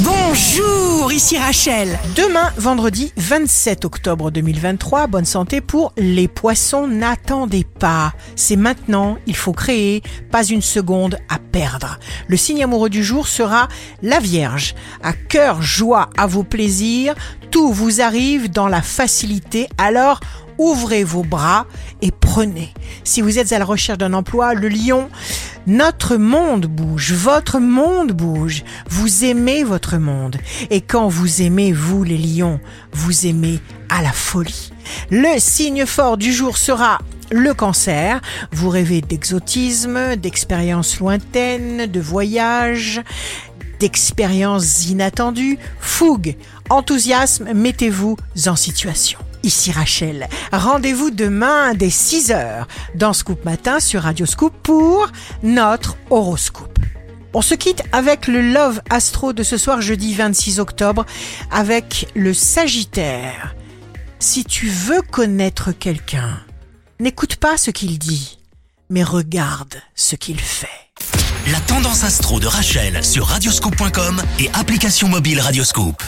Bonjour, ici Rachel. Demain, vendredi 27 octobre 2023, bonne santé pour les poissons. N'attendez pas. C'est maintenant, il faut créer, pas une seconde à perdre. Le signe amoureux du jour sera la Vierge. À cœur, joie à vos plaisirs, tout vous arrive dans la facilité, alors ouvrez vos bras et prenez. Si vous êtes à la recherche d'un emploi, le lion, notre monde bouge, votre monde bouge. Vous aimez votre monde. Et quand vous aimez, vous les lions, vous aimez à la folie. Le signe fort du jour sera le cancer. Vous rêvez d'exotisme, d'expériences lointaines, de voyages, d'expériences inattendues, fougue, enthousiasme, mettez-vous en situation. Ici Rachel. Rendez-vous demain dès 6h dans Scoop Matin sur Radio Scoop pour notre horoscope. On se quitte avec le Love Astro de ce soir jeudi 26 octobre avec le Sagittaire. Si tu veux connaître quelqu'un, n'écoute pas ce qu'il dit, mais regarde ce qu'il fait. La tendance astro de Rachel sur radioscope.com et application mobile Radioscope.